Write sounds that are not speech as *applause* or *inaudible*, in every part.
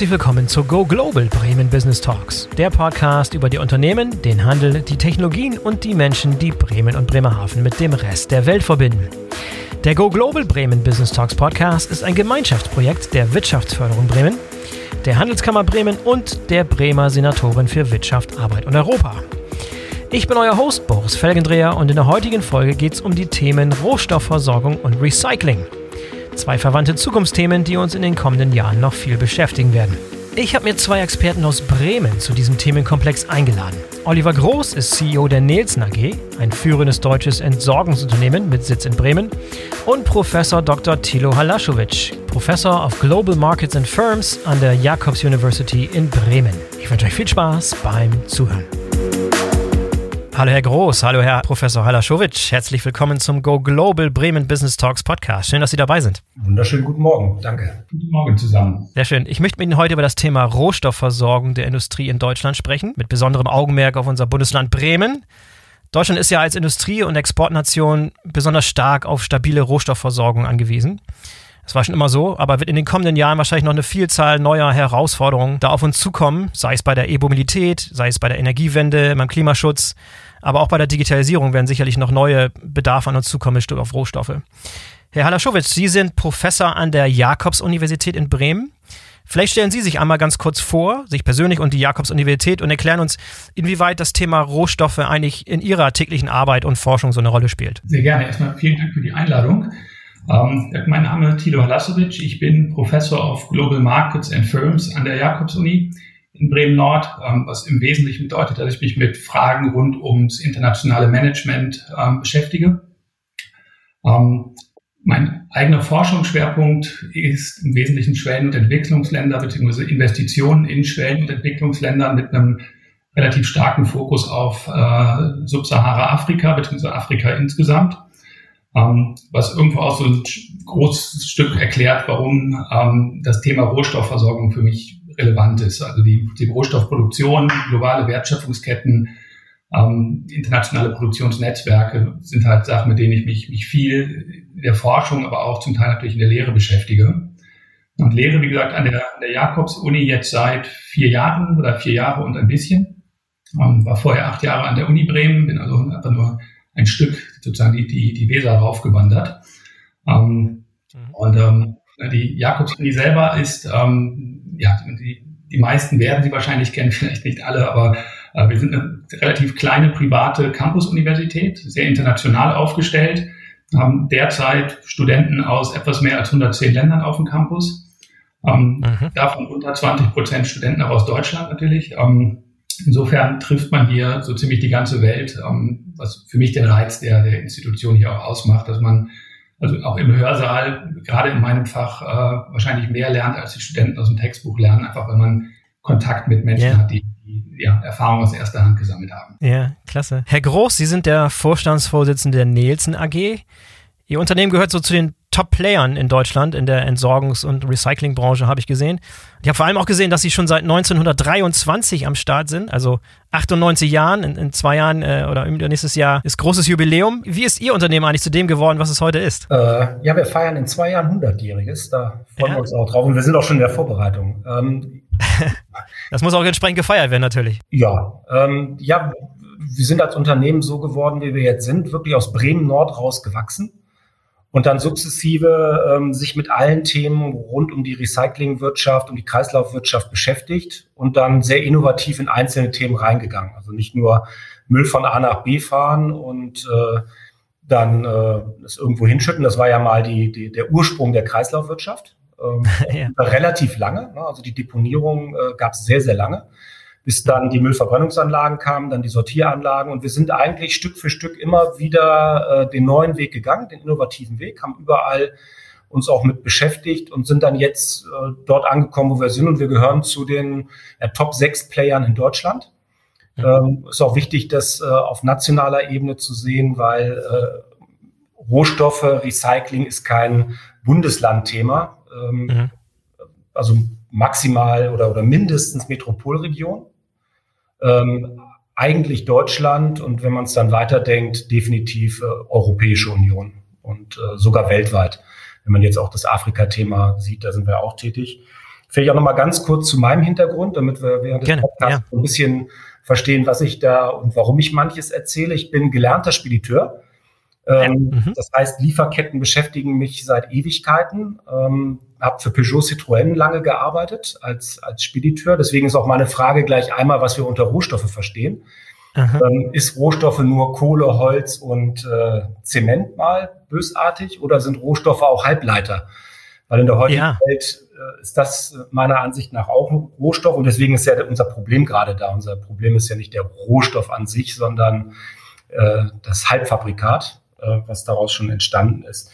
Herzlich willkommen zu Go Global Bremen Business Talks, der Podcast über die Unternehmen, den Handel, die Technologien und die Menschen, die Bremen und Bremerhaven mit dem Rest der Welt verbinden. Der Go Global Bremen Business Talks Podcast ist ein Gemeinschaftsprojekt der Wirtschaftsförderung Bremen, der Handelskammer Bremen und der Bremer Senatorin für Wirtschaft, Arbeit und Europa. Ich bin euer Host Boris Felgendreher und in der heutigen Folge geht es um die Themen Rohstoffversorgung und Recycling. Zwei verwandte Zukunftsthemen, die uns in den kommenden Jahren noch viel beschäftigen werden. Ich habe mir zwei Experten aus Bremen zu diesem Themenkomplex eingeladen. Oliver Groß ist CEO der Nielsen AG, ein führendes deutsches Entsorgungsunternehmen mit Sitz in Bremen, und Professor Dr. Thilo Halaschowitsch, Professor of Global Markets and Firms an der Jacobs University in Bremen. Ich wünsche euch viel Spaß beim Zuhören. Hallo Herr Groß, hallo Herr Professor Halaschowitsch. Herzlich willkommen zum Go Global Bremen Business Talks Podcast. Schön, dass Sie dabei sind. Wunderschönen guten Morgen, danke. Guten Morgen zusammen. Sehr schön. Ich möchte mit Ihnen heute über das Thema Rohstoffversorgung der Industrie in Deutschland sprechen, mit besonderem Augenmerk auf unser Bundesland Bremen. Deutschland ist ja als Industrie- und Exportnation besonders stark auf stabile Rohstoffversorgung angewiesen. Das war schon immer so, aber wird in den kommenden Jahren wahrscheinlich noch eine Vielzahl neuer Herausforderungen da auf uns zukommen, sei es bei der E-Mobilität, sei es bei der Energiewende, beim Klimaschutz, aber auch bei der Digitalisierung werden sicherlich noch neue Bedarfe an uns zukommen Stück auf Rohstoffe. Herr Halaschowitz, Sie sind Professor an der Jakobs-Universität in Bremen. Vielleicht stellen Sie sich einmal ganz kurz vor, sich persönlich und die Jakobs-Universität und erklären uns, inwieweit das Thema Rohstoffe eigentlich in Ihrer täglichen Arbeit und Forschung so eine Rolle spielt. Sehr gerne. Erstmal vielen Dank für die Einladung. Ähm, mein Name ist Thilo Halasovic. Ich bin Professor of Global Markets and Firms an der Jakobs-Uni in Bremen-Nord, ähm, was im Wesentlichen bedeutet, dass ich mich mit Fragen rund ums internationale Management ähm, beschäftige. Ähm, mein eigener Forschungsschwerpunkt ist im Wesentlichen Schwellen- und Entwicklungsländer bzw. Investitionen in Schwellen- und Entwicklungsländern mit einem relativ starken Fokus auf äh, Subsahara-Afrika bzw. Afrika insgesamt, ähm, was irgendwo auch so ein großes Stück erklärt, warum ähm, das Thema Rohstoffversorgung für mich relevant ist. Also die, die Rohstoffproduktion, globale Wertschöpfungsketten, ähm, internationale Produktionsnetzwerke sind halt Sachen, mit denen ich mich, mich viel in der Forschung, aber auch zum Teil natürlich in der Lehre beschäftige. Und lehre, wie gesagt, an der, der Jakobs-Uni jetzt seit vier Jahren oder vier Jahre und ein bisschen. Ähm, war vorher acht Jahre an der Uni Bremen, bin also einfach nur ein Stück sozusagen die, die, die Weser raufgewandert. Ähm, mhm. Und ähm, die Jakobs-Uni selber ist ähm, ja, die, die meisten werden sie wahrscheinlich kennen, *laughs* vielleicht nicht alle, aber äh, wir sind eine relativ kleine private Campus-Universität, sehr international aufgestellt, haben derzeit Studenten aus etwas mehr als 110 Ländern auf dem Campus. Ähm, mhm. Davon unter 20 Prozent Studenten auch aus Deutschland natürlich. Ähm, insofern trifft man hier so ziemlich die ganze Welt, ähm, was für mich den Reiz der, der Institution hier auch ausmacht, dass man also auch im Hörsaal, gerade in meinem Fach, äh, wahrscheinlich mehr lernt, als die Studenten aus dem Textbuch lernen, einfach weil man Kontakt mit Menschen yeah. hat, die, die ja, Erfahrung aus erster Hand gesammelt haben. Ja, klasse. Herr Groß, Sie sind der Vorstandsvorsitzende der Nielsen AG. Ihr Unternehmen gehört so zu den Top-Playern in Deutschland in der Entsorgungs- und Recyclingbranche, habe ich gesehen. Ich habe vor allem auch gesehen, dass sie schon seit 1923 am Start sind, also 98 Jahren. In, in zwei Jahren äh, oder nächstes Jahr ist großes Jubiläum. Wie ist Ihr Unternehmen eigentlich zu dem geworden, was es heute ist? Äh, ja, wir feiern in zwei Jahren 100-Jähriges. Da freuen ja. wir uns auch drauf und wir sind auch schon in der Vorbereitung. Ähm, *laughs* das muss auch entsprechend gefeiert werden, natürlich. Ja, ähm, ja, wir sind als Unternehmen so geworden, wie wir jetzt sind, wirklich aus Bremen Nord raus gewachsen und dann sukzessive ähm, sich mit allen Themen rund um die Recyclingwirtschaft, um die Kreislaufwirtschaft beschäftigt und dann sehr innovativ in einzelne Themen reingegangen. Also nicht nur Müll von A nach B fahren und äh, dann äh, das irgendwo hinschütten. Das war ja mal die, die, der Ursprung der Kreislaufwirtschaft. Ähm, *laughs* ja. Relativ lange. Ne? Also die Deponierung äh, gab es sehr, sehr lange bis dann die Müllverbrennungsanlagen kamen, dann die Sortieranlagen. Und wir sind eigentlich Stück für Stück immer wieder äh, den neuen Weg gegangen, den innovativen Weg, haben überall uns auch mit beschäftigt und sind dann jetzt äh, dort angekommen, wo wir sind. Und wir gehören zu den äh, Top 6 Playern in Deutschland. Ähm, ist auch wichtig, das äh, auf nationaler Ebene zu sehen, weil äh, Rohstoffe, Recycling ist kein Bundeslandthema. Ähm, mhm. Also maximal oder, oder mindestens Metropolregion ähm, eigentlich Deutschland und wenn man es dann weiterdenkt, definitiv äh, Europäische Union und äh, sogar weltweit. Wenn man jetzt auch das Afrika-Thema sieht, da sind wir auch tätig. Vielleicht auch noch mal ganz kurz zu meinem Hintergrund, damit wir während des Podcasts ja. ein bisschen verstehen, was ich da und warum ich manches erzähle. Ich bin gelernter Spediteur. Ähm, mhm. Das heißt, Lieferketten beschäftigen mich seit Ewigkeiten. Ähm, habe für Peugeot Citroën lange gearbeitet als, als Spediteur. Deswegen ist auch meine Frage gleich einmal, was wir unter Rohstoffe verstehen. Ähm, ist Rohstoffe nur Kohle, Holz und äh, Zement mal bösartig oder sind Rohstoffe auch Halbleiter? Weil in der heutigen ja. Welt äh, ist das meiner Ansicht nach auch ein Rohstoff und deswegen ist ja unser Problem gerade da. Unser Problem ist ja nicht der Rohstoff an sich, sondern äh, das Halbfabrikat, äh, was daraus schon entstanden ist.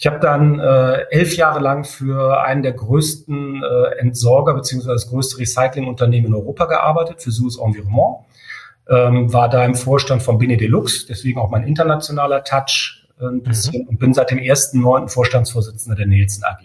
Ich habe dann äh, elf Jahre lang für einen der größten äh, Entsorger beziehungsweise das größte Recyclingunternehmen in Europa gearbeitet, für Suez Environnement. Ähm, war da im Vorstand von Benelux, deswegen auch mein internationaler Touch äh, ein bisschen mhm. und bin seit dem 1.9. Vorstandsvorsitzender der Nielsen AG.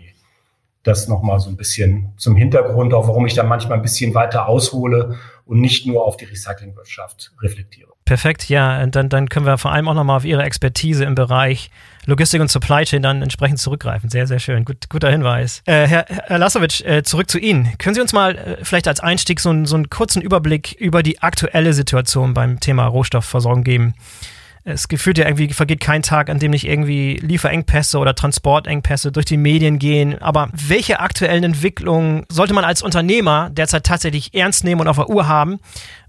Das nochmal so ein bisschen zum Hintergrund, auch warum ich da manchmal ein bisschen weiter aushole und nicht nur auf die Recyclingwirtschaft reflektiere. Perfekt, ja, dann, dann können wir vor allem auch nochmal auf Ihre Expertise im Bereich Logistik und Supply Chain dann entsprechend zurückgreifen. Sehr, sehr schön. Gut, guter Hinweis. Äh, Herr, Herr Lasowitsch, äh, zurück zu Ihnen. Können Sie uns mal äh, vielleicht als Einstieg so, so einen kurzen Überblick über die aktuelle Situation beim Thema Rohstoffversorgung geben? Es gefühlt ja irgendwie vergeht kein Tag, an dem nicht irgendwie Lieferengpässe oder Transportengpässe durch die Medien gehen. Aber welche aktuellen Entwicklungen sollte man als Unternehmer derzeit tatsächlich ernst nehmen und auf der Uhr haben?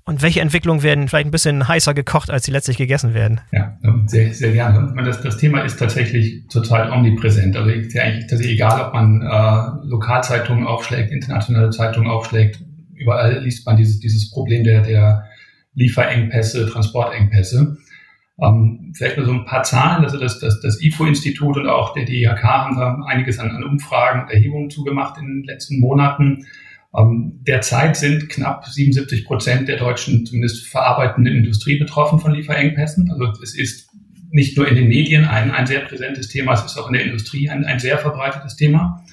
Und welche Entwicklungen werden vielleicht ein bisschen heißer gekocht, als sie letztlich gegessen werden? Ja, sehr, sehr gerne. Das, das Thema ist tatsächlich total omnipräsent. Also ist ja eigentlich tatsächlich egal, ob man äh, Lokalzeitungen aufschlägt, internationale Zeitungen aufschlägt. Überall liest man dieses, dieses Problem der, der Lieferengpässe, Transportengpässe. Ähm, vielleicht nur so ein paar Zahlen. Also das, das, das IFO-Institut und auch der DIHK haben da einiges an, an Umfragen und Erhebungen zugemacht in den letzten Monaten. Ähm, derzeit sind knapp 77 Prozent der deutschen, zumindest verarbeitenden Industrie betroffen von Lieferengpässen. Also es ist nicht nur in den Medien ein, ein sehr präsentes Thema, es ist auch in der Industrie ein, ein sehr verbreitetes Thema.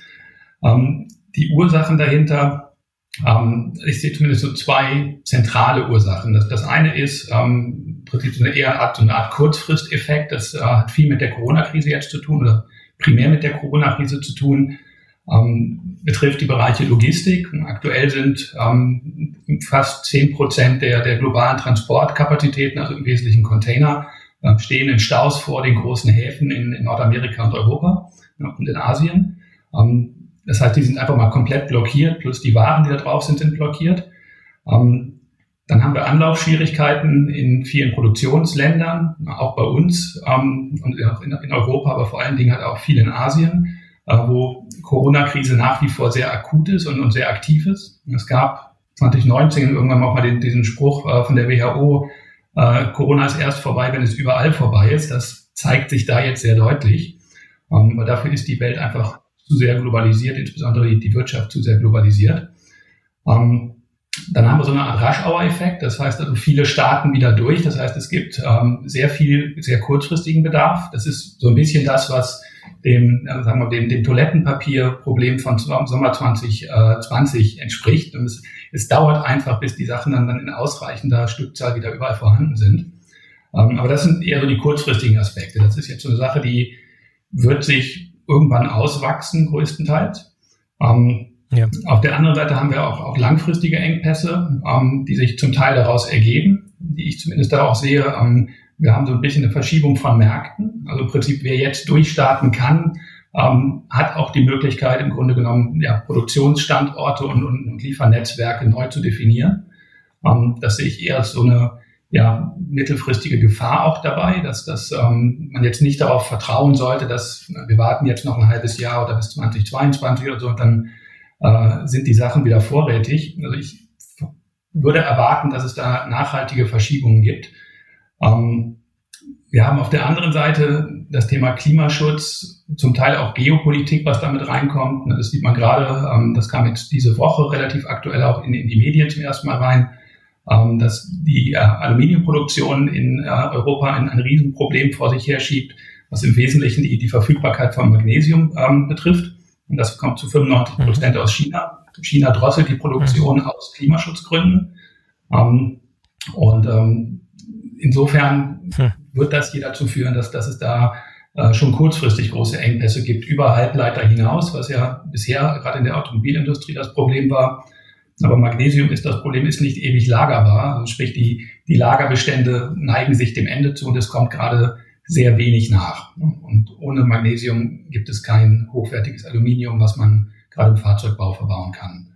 Ähm, die Ursachen dahinter, ähm, ich sehe zumindest so zwei zentrale Ursachen. Das, das eine ist ähm, Prinzip so eine eher Art, so eine Art Kurzfristeffekt. Das äh, hat viel mit der Corona-Krise jetzt zu tun oder primär mit der Corona-Krise zu tun ähm, betrifft die Bereiche Logistik. Aktuell sind ähm, fast zehn Prozent der, der globalen Transportkapazitäten, also im Wesentlichen Container, äh, stehen in Staus vor den großen Häfen in, in Nordamerika und Europa und in Asien. Ähm, das heißt, die sind einfach mal komplett blockiert, plus die Waren, die da drauf sind, sind blockiert. Ähm, dann haben wir Anlaufschwierigkeiten in vielen Produktionsländern, auch bei uns ähm, und in, Europa, aber vor allen Dingen halt auch viel in Asien. Äh, wo Corona-Krise nach wie vor sehr akut ist und, und sehr aktiv ist. Es gab 2019 irgendwann auch mal den, diesen Spruch äh, von der WHO, äh, Corona ist erst vorbei, wenn es überall vorbei ist. Das zeigt sich da jetzt sehr deutlich. Ähm, weil dafür ist die Welt einfach zu sehr globalisiert, insbesondere die, die Wirtschaft zu sehr globalisiert. Ähm, dann haben wir so eine Art Rush-Hour-Effekt. Das heißt also, viele starten wieder durch. Das heißt, es gibt ähm, sehr viel, sehr kurzfristigen Bedarf. Das ist so ein bisschen das, was dem, äh, sagen wir, dem, dem Toilettenpapierproblem von Sommer 2020 äh, entspricht. Und es, es dauert einfach, bis die Sachen dann, dann in ausreichender Stückzahl wieder überall vorhanden sind. Ähm, aber das sind eher so die kurzfristigen Aspekte. Das ist jetzt so eine Sache, die wird sich irgendwann auswachsen, größtenteils. Ähm, ja. Auf der anderen Seite haben wir auch, auch langfristige Engpässe, ähm, die sich zum Teil daraus ergeben, die ich zumindest da auch sehe. Ähm, wir haben so ein bisschen eine Verschiebung von Märkten. Also im Prinzip, wer jetzt durchstarten kann, ähm, hat auch die Möglichkeit, im Grunde genommen ja, Produktionsstandorte und, und, und Liefernetzwerke neu zu definieren. Ähm, das sehe ich eher als so eine ja, mittelfristige Gefahr auch dabei, dass, dass ähm, man jetzt nicht darauf vertrauen sollte, dass wir warten jetzt noch ein halbes Jahr oder bis 2022 oder so und dann äh, sind die Sachen wieder vorrätig. Also ich würde erwarten, dass es da nachhaltige Verschiebungen gibt. Ähm, wir haben auf der anderen Seite das Thema Klimaschutz, zum Teil auch Geopolitik, was damit reinkommt. Das sieht man gerade, ähm, das kam jetzt diese Woche relativ aktuell auch in, die Medien zum ersten Mal rein, ähm, dass die äh, Aluminiumproduktion in äh, Europa ein, Riesenproblem vor sich her schiebt, was im Wesentlichen die, die Verfügbarkeit von Magnesium ähm, betrifft. Und das kommt zu 95 Prozent mhm. aus China. China drosselt die Produktion mhm. aus Klimaschutzgründen. Ähm, und ähm, insofern hm. wird das hier dazu führen, dass, dass es da äh, schon kurzfristig große Engpässe gibt über Halbleiter hinaus, was ja bisher gerade in der Automobilindustrie das Problem war. Aber Magnesium ist das Problem, ist nicht ewig lagerbar. Also sprich, die, die Lagerbestände neigen sich dem Ende zu und es kommt gerade sehr wenig nach. Und ohne Magnesium gibt es kein hochwertiges Aluminium, was man gerade im Fahrzeugbau verbauen kann.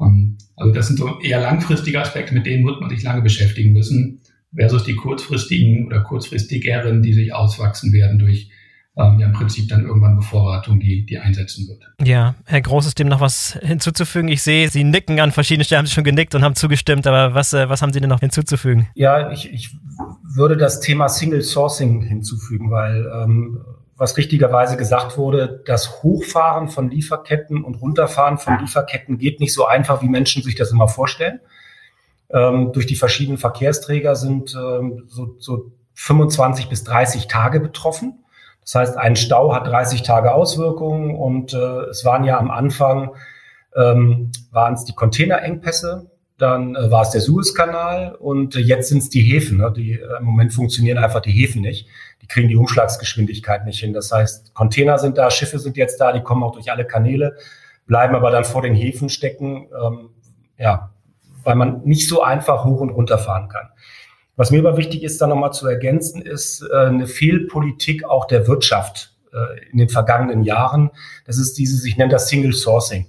Ähm, also das sind so eher langfristige Aspekte, mit denen wird man sich lange beschäftigen müssen, versus die kurzfristigen oder kurzfristigeren, die sich auswachsen werden durch ähm, ja im Prinzip dann irgendwann Bevorratung, die, die einsetzen wird. Ja, Herr Groß, ist dem noch was hinzuzufügen? Ich sehe, Sie nicken an verschiedenen Stellen, haben Sie schon genickt und haben zugestimmt, aber was, äh, was haben Sie denn noch hinzuzufügen? Ja, ich, ich würde das Thema Single Sourcing hinzufügen, weil ähm, was richtigerweise gesagt wurde, das Hochfahren von Lieferketten und Runterfahren von Lieferketten geht nicht so einfach, wie Menschen sich das immer vorstellen. Ähm, durch die verschiedenen Verkehrsträger sind ähm, so, so 25 bis 30 Tage betroffen. Das heißt, ein Stau hat 30 Tage Auswirkungen und äh, es waren ja am Anfang ähm, waren es die Containerengpässe, dann äh, war es der Suezkanal und äh, jetzt sind es die Häfen. Ne? Die, äh, Im Moment funktionieren einfach die Häfen nicht. Die kriegen die Umschlagsgeschwindigkeit nicht hin. Das heißt, Container sind da, Schiffe sind jetzt da, die kommen auch durch alle Kanäle, bleiben aber dann vor den Häfen stecken, ähm, ja, weil man nicht so einfach hoch und runter fahren kann. Was mir aber wichtig ist, da nochmal zu ergänzen, ist äh, eine Fehlpolitik auch der Wirtschaft äh, in den vergangenen Jahren. Das ist dieses, ich nenne das Single Sourcing.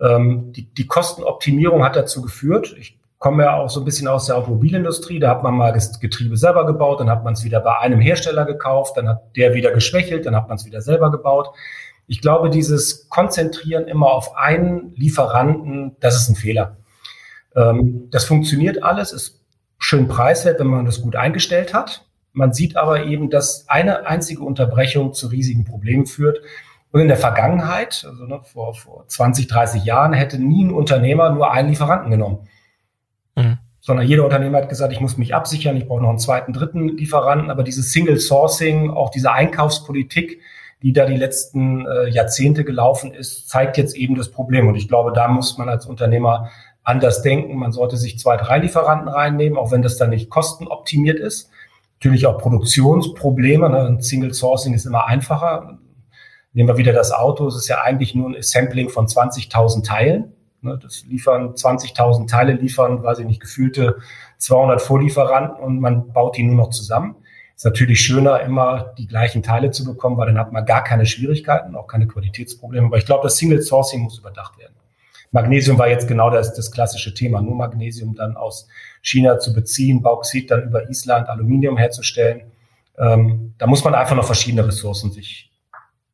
Ähm, die, die Kostenoptimierung hat dazu geführt, ich komme ja auch so ein bisschen aus der Automobilindustrie, da hat man mal das Getriebe selber gebaut, dann hat man es wieder bei einem Hersteller gekauft, dann hat der wieder geschwächelt, dann hat man es wieder selber gebaut. Ich glaube, dieses Konzentrieren immer auf einen Lieferanten, das ist ein Fehler. Ähm, das funktioniert alles, ist schön preiswert, wenn man das gut eingestellt hat. Man sieht aber eben, dass eine einzige Unterbrechung zu riesigen Problemen führt. Und in der Vergangenheit, also ne, vor, vor 20, 30 Jahren, hätte nie ein Unternehmer nur einen Lieferanten genommen. Mhm. Sondern jeder Unternehmer hat gesagt, ich muss mich absichern, ich brauche noch einen zweiten, dritten Lieferanten. Aber dieses Single Sourcing, auch diese Einkaufspolitik, die da die letzten äh, Jahrzehnte gelaufen ist, zeigt jetzt eben das Problem. Und ich glaube, da muss man als Unternehmer anders denken. Man sollte sich zwei, drei Lieferanten reinnehmen, auch wenn das dann nicht kostenoptimiert ist. Natürlich auch Produktionsprobleme. Ne? Single Sourcing ist immer einfacher. Nehmen wir wieder das Auto. Es ist ja eigentlich nur ein Assembling von 20.000 Teilen. Ne? Das liefern 20.000 Teile, liefern, weiß ich nicht, gefühlte 200 Vorlieferanten und man baut die nur noch zusammen. Ist natürlich schöner, immer die gleichen Teile zu bekommen, weil dann hat man gar keine Schwierigkeiten, auch keine Qualitätsprobleme. Aber ich glaube, das Single Sourcing muss überdacht werden. Magnesium war jetzt genau das, das klassische Thema. Nur Magnesium dann aus China zu beziehen, Bauxit dann über Island Aluminium herzustellen. Ähm, da muss man einfach noch verschiedene Ressourcen sich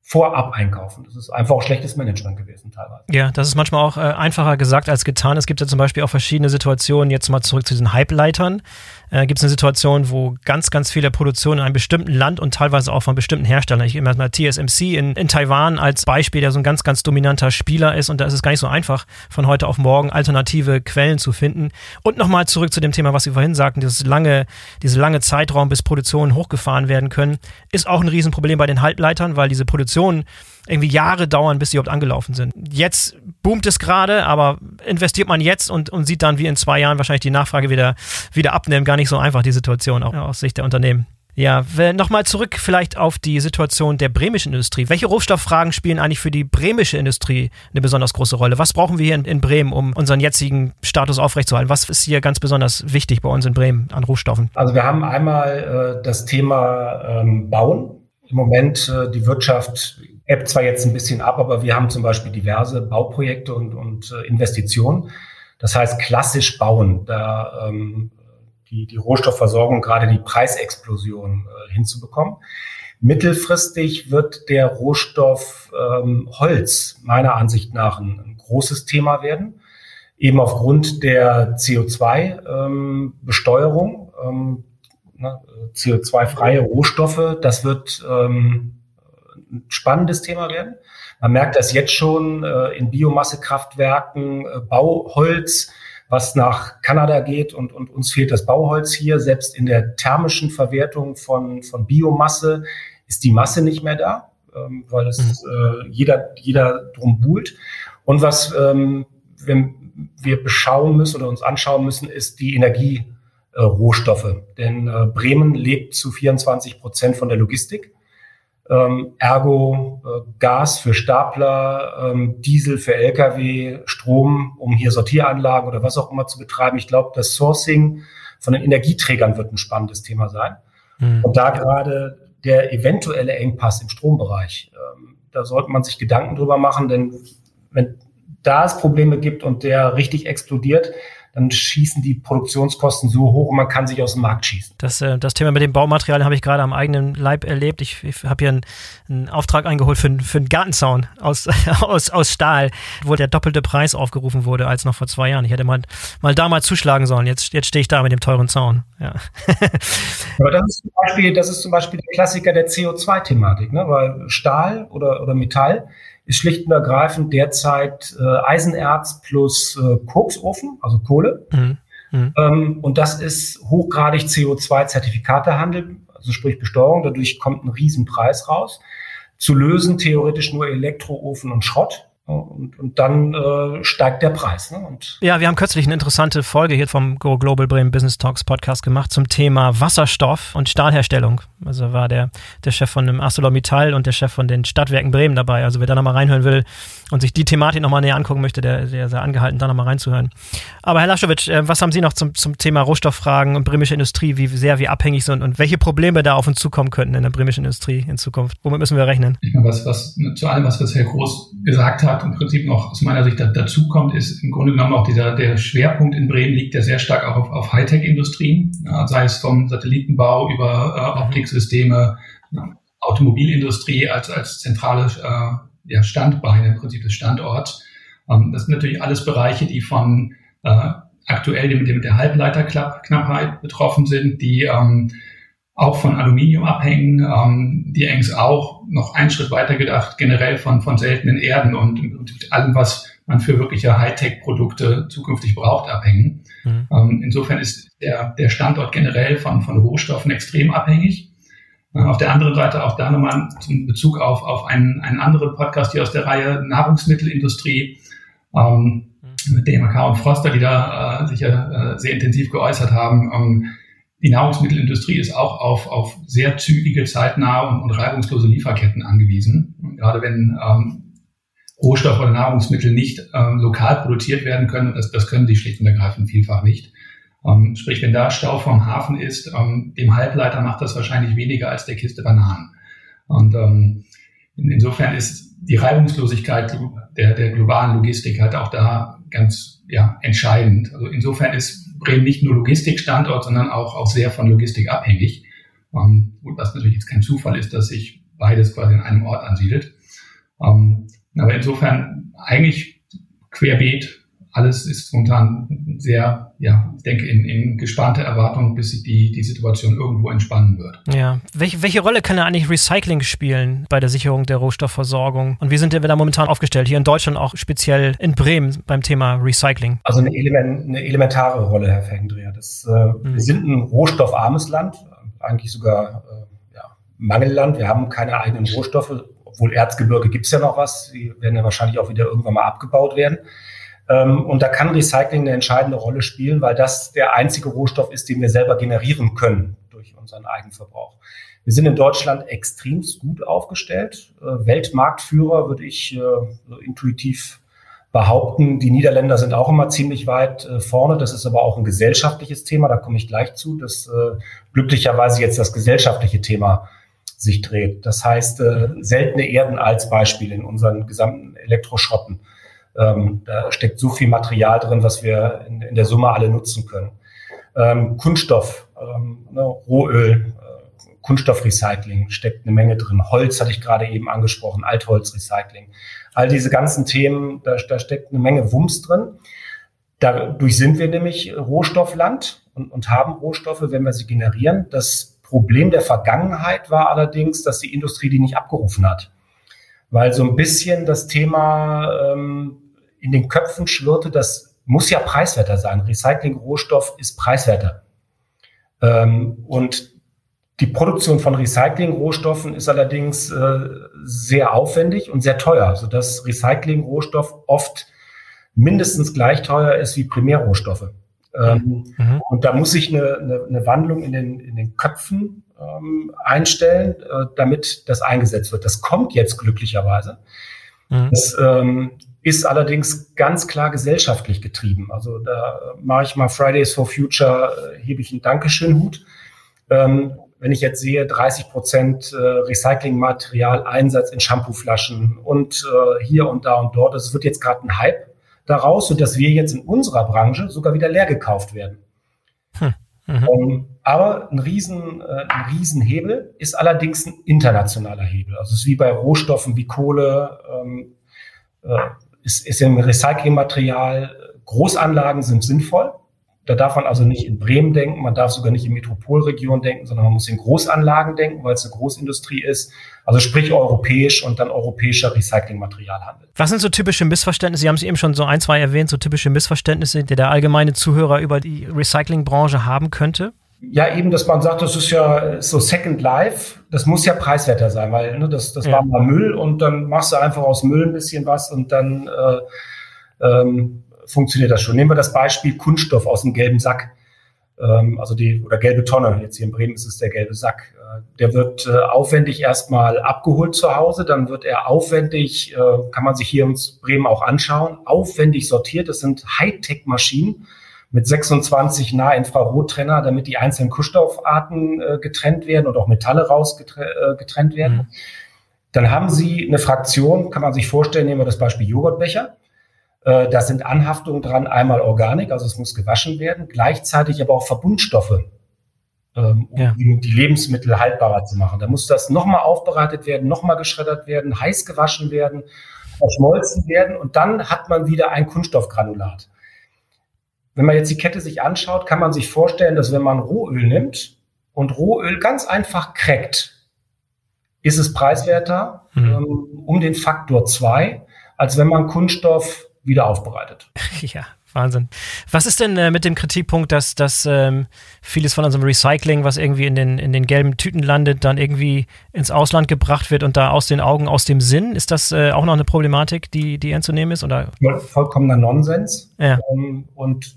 vorab einkaufen. Das ist einfach auch schlechtes Management gewesen teilweise. Ja, das ist manchmal auch äh, einfacher gesagt als getan. Es gibt ja zum Beispiel auch verschiedene Situationen, jetzt mal zurück zu diesen Halbleitern. Äh, gibt es eine Situation, wo ganz, ganz viele Produktionen in einem bestimmten Land und teilweise auch von bestimmten Herstellern, ich immer mal TSMC in, in Taiwan als Beispiel, der so ein ganz, ganz dominanter Spieler ist und da ist es gar nicht so einfach, von heute auf morgen alternative Quellen zu finden. Und nochmal zurück zu dem Thema, was Sie vorhin sagten, dieses lange, diese lange Zeitraum, bis Produktionen hochgefahren werden können, ist auch ein Riesenproblem bei den Halbleitern, weil diese Produktion Investitionen irgendwie Jahre dauern, bis sie überhaupt angelaufen sind. Jetzt boomt es gerade, aber investiert man jetzt und, und sieht dann, wie in zwei Jahren wahrscheinlich die Nachfrage wieder, wieder abnehmen. Gar nicht so einfach, die Situation, auch aus Sicht der Unternehmen. Ja, nochmal zurück vielleicht auf die Situation der bremischen Industrie. Welche Rohstofffragen spielen eigentlich für die bremische Industrie eine besonders große Rolle? Was brauchen wir hier in, in Bremen, um unseren jetzigen Status aufrechtzuerhalten? Was ist hier ganz besonders wichtig bei uns in Bremen an Rohstoffen? Also wir haben einmal äh, das Thema ähm, Bauen im Moment äh, die Wirtschaft ebbt zwar jetzt ein bisschen ab, aber wir haben zum Beispiel diverse Bauprojekte und, und äh, Investitionen. Das heißt, klassisch bauen, da ähm, die, die Rohstoffversorgung, gerade die Preisexplosion äh, hinzubekommen. Mittelfristig wird der Rohstoff ähm, Holz meiner Ansicht nach ein, ein großes Thema werden, eben aufgrund der CO2-Besteuerung. Ähm, ähm, ne, CO2-freie Rohstoffe, das wird ähm, ein spannendes Thema werden. Man merkt das jetzt schon äh, in Biomassekraftwerken, äh, Bauholz, was nach Kanada geht und, und uns fehlt das Bauholz hier. Selbst in der thermischen Verwertung von, von Biomasse ist die Masse nicht mehr da, ähm, weil es mhm. äh, jeder, jeder drum buhlt. Und was ähm, wir, wir beschauen müssen oder uns anschauen müssen, ist die Energie äh, Rohstoffe. Denn äh, Bremen lebt zu 24 Prozent von der Logistik. Ähm, ergo äh, Gas für Stapler, ähm, Diesel für Lkw, Strom, um hier Sortieranlagen oder was auch immer zu betreiben. Ich glaube, das Sourcing von den Energieträgern wird ein spannendes Thema sein. Mhm. Und da gerade der eventuelle Engpass im Strombereich, ähm, da sollte man sich Gedanken drüber machen, denn wenn da es Probleme gibt und der richtig explodiert, dann schießen die Produktionskosten so hoch und man kann sich aus dem Markt schießen. Das, äh, das Thema mit den Baumaterialien habe ich gerade am eigenen Leib erlebt. Ich, ich habe hier einen, einen, Auftrag eingeholt für, für einen Gartenzaun aus, *laughs* aus, aus Stahl, wo der doppelte Preis aufgerufen wurde als noch vor zwei Jahren. Ich hätte mal, mal da mal zuschlagen sollen. Jetzt, jetzt stehe ich da mit dem teuren Zaun. Ja. *laughs* Aber das ist, zum Beispiel, das ist zum Beispiel der Klassiker der CO2-Thematik, ne? weil Stahl oder, oder Metall ist schlicht und ergreifend derzeit äh, Eisenerz plus äh, Koksofen, also Kohle. Mhm. Mhm. Ähm, und das ist hochgradig CO2-Zertifikatehandel, also sprich Besteuerung. Dadurch kommt ein Riesenpreis raus. Zu lösen theoretisch nur Elektroofen und Schrott. Und, und dann äh, steigt der Preis. Ne? Und ja, wir haben kürzlich eine interessante Folge hier vom Go Global Bremen Business Talks Podcast gemacht zum Thema Wasserstoff und Stahlherstellung. Also war der, der Chef von dem ArcelorMittal und der Chef von den Stadtwerken Bremen dabei. Also wer da nochmal reinhören will und sich die Thematik nochmal näher angucken möchte, der, der sei angehalten, da nochmal reinzuhören. Aber Herr Laschowitsch, äh, was haben Sie noch zum, zum Thema Rohstofffragen und bremische Industrie, wie sehr wir abhängig sind und welche Probleme da auf uns zukommen könnten in der bremischen Industrie in Zukunft? Womit müssen wir rechnen? Was, was, zu allem, was Herr Groß gesagt hat, im Prinzip noch aus meiner Sicht dazu kommt, ist im Grunde genommen auch dieser, der Schwerpunkt in Bremen liegt ja sehr stark auch auf, auf Hightech-Industrien, ja, sei es vom Satellitenbau über äh, Optiksysteme, ja, Automobilindustrie als, als zentrale äh, ja, Standbeine im Prinzip des Standorts. Ähm, das sind natürlich alles Bereiche, die von äh, aktuell mit, mit der Halbleiterknappheit betroffen sind, die ähm, auch von Aluminium abhängen, ähm, die Engs auch noch einen Schritt weiter gedacht, generell von, von seltenen Erden und allem, was man für wirkliche Hightech-Produkte zukünftig braucht, abhängen. Mhm. Ähm, insofern ist der, der Standort generell von, von Rohstoffen extrem abhängig. Auf der anderen Seite auch da nochmal zum Bezug auf, auf einen, einen anderen Podcast hier aus der Reihe Nahrungsmittelindustrie ähm, mhm. mit DMK und Froster, die da äh, sicher äh, sehr intensiv geäußert haben. Ähm, die Nahrungsmittelindustrie ist auch auf, auf sehr zügige, zeitnahe und, und reibungslose Lieferketten angewiesen. Und gerade wenn ähm, Rohstoffe oder Nahrungsmittel nicht ähm, lokal produziert werden können, das, das können sie schlicht und ergreifend vielfach nicht. Ähm, sprich, wenn da Stau vom Hafen ist, ähm, dem Halbleiter macht das wahrscheinlich weniger als der Kiste Bananen. Und ähm, in, insofern ist die Reibungslosigkeit der, der globalen Logistik halt auch da ganz ja, entscheidend. Also insofern ist Bremen nicht nur Logistikstandort, sondern auch, auch sehr von Logistik abhängig. Ähm, was natürlich jetzt kein Zufall ist, dass sich beides quasi in einem Ort ansiedelt. Ähm, aber insofern eigentlich querbeet alles ist momentan sehr, ja, ich denke, in, in gespannter Erwartung, bis sich die, die Situation irgendwo entspannen wird. Ja. Welche, welche Rolle kann da eigentlich Recycling spielen bei der Sicherung der Rohstoffversorgung? Und wie sind wir da momentan aufgestellt? Hier in Deutschland auch speziell in Bremen beim Thema Recycling? Also eine, Element, eine elementare Rolle, Herr Felgendreher. Das, äh, mhm. Wir sind ein rohstoffarmes Land, eigentlich sogar äh, ja, Mangelland. Wir haben keine eigenen Rohstoffe, obwohl Erzgebirge gibt es ja noch was. Die werden ja wahrscheinlich auch wieder irgendwann mal abgebaut werden. Ähm, und da kann Recycling eine entscheidende Rolle spielen, weil das der einzige Rohstoff ist, den wir selber generieren können durch unseren Eigenverbrauch. Wir sind in Deutschland extrem gut aufgestellt. Äh, Weltmarktführer würde ich äh, intuitiv behaupten. Die Niederländer sind auch immer ziemlich weit äh, vorne. Das ist aber auch ein gesellschaftliches Thema. Da komme ich gleich zu, dass glücklicherweise jetzt das gesellschaftliche Thema sich dreht. Das heißt, seltene Erden als Beispiel in unseren gesamten Elektroschrotten ähm, da steckt so viel Material drin, was wir in, in der Summe alle nutzen können. Ähm, Kunststoff, ähm, ne, Rohöl, äh, Kunststoffrecycling steckt eine Menge drin. Holz hatte ich gerade eben angesprochen, Altholzrecycling. All diese ganzen Themen, da, da steckt eine Menge Wumms drin. Dadurch sind wir nämlich Rohstoffland und, und haben Rohstoffe, wenn wir sie generieren. Das Problem der Vergangenheit war allerdings, dass die Industrie die nicht abgerufen hat. Weil so ein bisschen das Thema ähm, in den Köpfen schwirrte, das muss ja preiswerter sein. Recycling-Rohstoff ist preiswerter. Ähm, und die Produktion von Recycling-Rohstoffen ist allerdings äh, sehr aufwendig und sehr teuer, sodass Recycling-Rohstoff oft mindestens gleich teuer ist wie Primärrohstoffe. Ähm, mhm. Und da muss sich eine, eine, eine Wandlung in den, in den Köpfen ähm, einstellen, äh, damit das eingesetzt wird. Das kommt jetzt glücklicherweise. Mhm. Das ähm, ist allerdings ganz klar gesellschaftlich getrieben. Also da mache ich mal Fridays for Future, äh, hebe ich einen Dankeschön-Hut. Ähm, wenn ich jetzt sehe, 30 Prozent äh, Recyclingmaterial, Einsatz in Shampooflaschen und äh, hier und da und dort, es wird jetzt gerade ein Hype daraus, sodass wir jetzt in unserer Branche sogar wieder leer gekauft werden. Hm. Mhm. Um, aber ein, Riesen, äh, ein Riesenhebel ist allerdings ein internationaler Hebel. Also es ist wie bei Rohstoffen wie Kohle, ähm, äh, ist, ist im Recyclingmaterial, Großanlagen sind sinnvoll. Da darf man also nicht in Bremen denken, man darf sogar nicht in Metropolregionen denken, sondern man muss in Großanlagen denken, weil es eine Großindustrie ist. Also sprich europäisch und dann europäischer Recyclingmaterialhandel. Was sind so typische Missverständnisse? Sie haben es eben schon so ein, zwei erwähnt, so typische Missverständnisse, die der allgemeine Zuhörer über die Recyclingbranche haben könnte? Ja, eben, dass man sagt, das ist ja so Second Life, das muss ja preiswerter sein, weil ne, das, das ja. war mal Müll und dann machst du einfach aus Müll ein bisschen was und dann äh, ähm, funktioniert das schon. Nehmen wir das Beispiel Kunststoff aus dem gelben Sack. Ähm, also die, oder gelbe Tonne. Jetzt hier in Bremen ist es der gelbe Sack. Äh, der wird äh, aufwendig erstmal abgeholt zu Hause. Dann wird er aufwendig, äh, kann man sich hier in Bremen auch anschauen, aufwendig sortiert. Das sind Hightech-Maschinen mit 26 Nahinfrarottrenner, damit die einzelnen Kunststoffarten äh, getrennt werden und auch Metalle rausgetrennt äh, werden. Mhm. Dann haben Sie eine Fraktion, kann man sich vorstellen, nehmen wir das Beispiel Joghurtbecher. Äh, da sind Anhaftungen dran, einmal Organik, also es muss gewaschen werden, gleichzeitig aber auch Verbundstoffe, ähm, um ja. die Lebensmittel haltbarer zu machen. Da muss das nochmal aufbereitet werden, nochmal geschreddert werden, heiß gewaschen werden, verschmolzen werden und dann hat man wieder ein Kunststoffgranulat. Wenn man jetzt die Kette sich anschaut, kann man sich vorstellen, dass wenn man Rohöl nimmt und Rohöl ganz einfach crackt, ist es preiswerter mhm. ähm, um den Faktor zwei, als wenn man Kunststoff wieder aufbereitet. *laughs* Ja, Wahnsinn. Was ist denn äh, mit dem Kritikpunkt, dass, dass ähm, vieles von unserem Recycling, was irgendwie in den, in den gelben Tüten landet, dann irgendwie ins Ausland gebracht wird und da aus den Augen, aus dem Sinn? Ist das äh, auch noch eine Problematik, die, die ernst zu nehmen ist? Oder? Vollkommener Nonsens. Ja. Ähm, und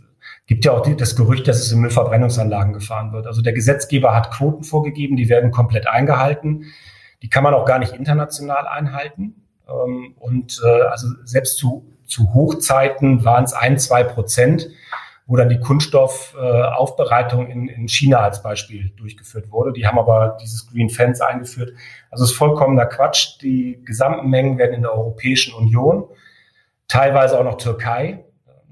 gibt ja auch die, das Gerücht, dass es in Müllverbrennungsanlagen gefahren wird. Also der Gesetzgeber hat Quoten vorgegeben, die werden komplett eingehalten. Die kann man auch gar nicht international einhalten. Ähm, und äh, also selbst zu zu Hochzeiten waren es ein, zwei Prozent, wo dann die Kunststoffaufbereitung in, in China als Beispiel durchgeführt wurde. Die haben aber dieses Green Fence eingeführt. Also es ist vollkommener Quatsch. Die gesamten Mengen werden in der Europäischen Union, teilweise auch noch Türkei,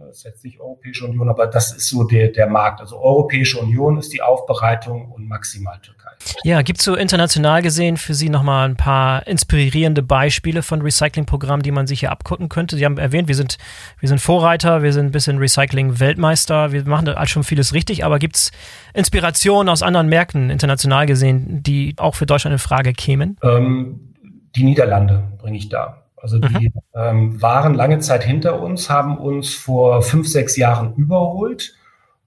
das ist jetzt nicht Europäische Union, aber das ist so der, der Markt. Also Europäische Union ist die Aufbereitung und maximal Türkei. Ja, gibt es so international gesehen für Sie nochmal ein paar inspirierende Beispiele von Recyclingprogrammen, die man sich hier abgucken könnte? Sie haben erwähnt, wir sind, wir sind Vorreiter, wir sind ein bisschen Recycling-Weltmeister, wir machen da schon vieles richtig, aber gibt es Inspirationen aus anderen Märkten international gesehen, die auch für Deutschland in Frage kämen? Ähm, die Niederlande bringe ich da. Also die mhm. ähm, waren lange Zeit hinter uns, haben uns vor fünf, sechs Jahren überholt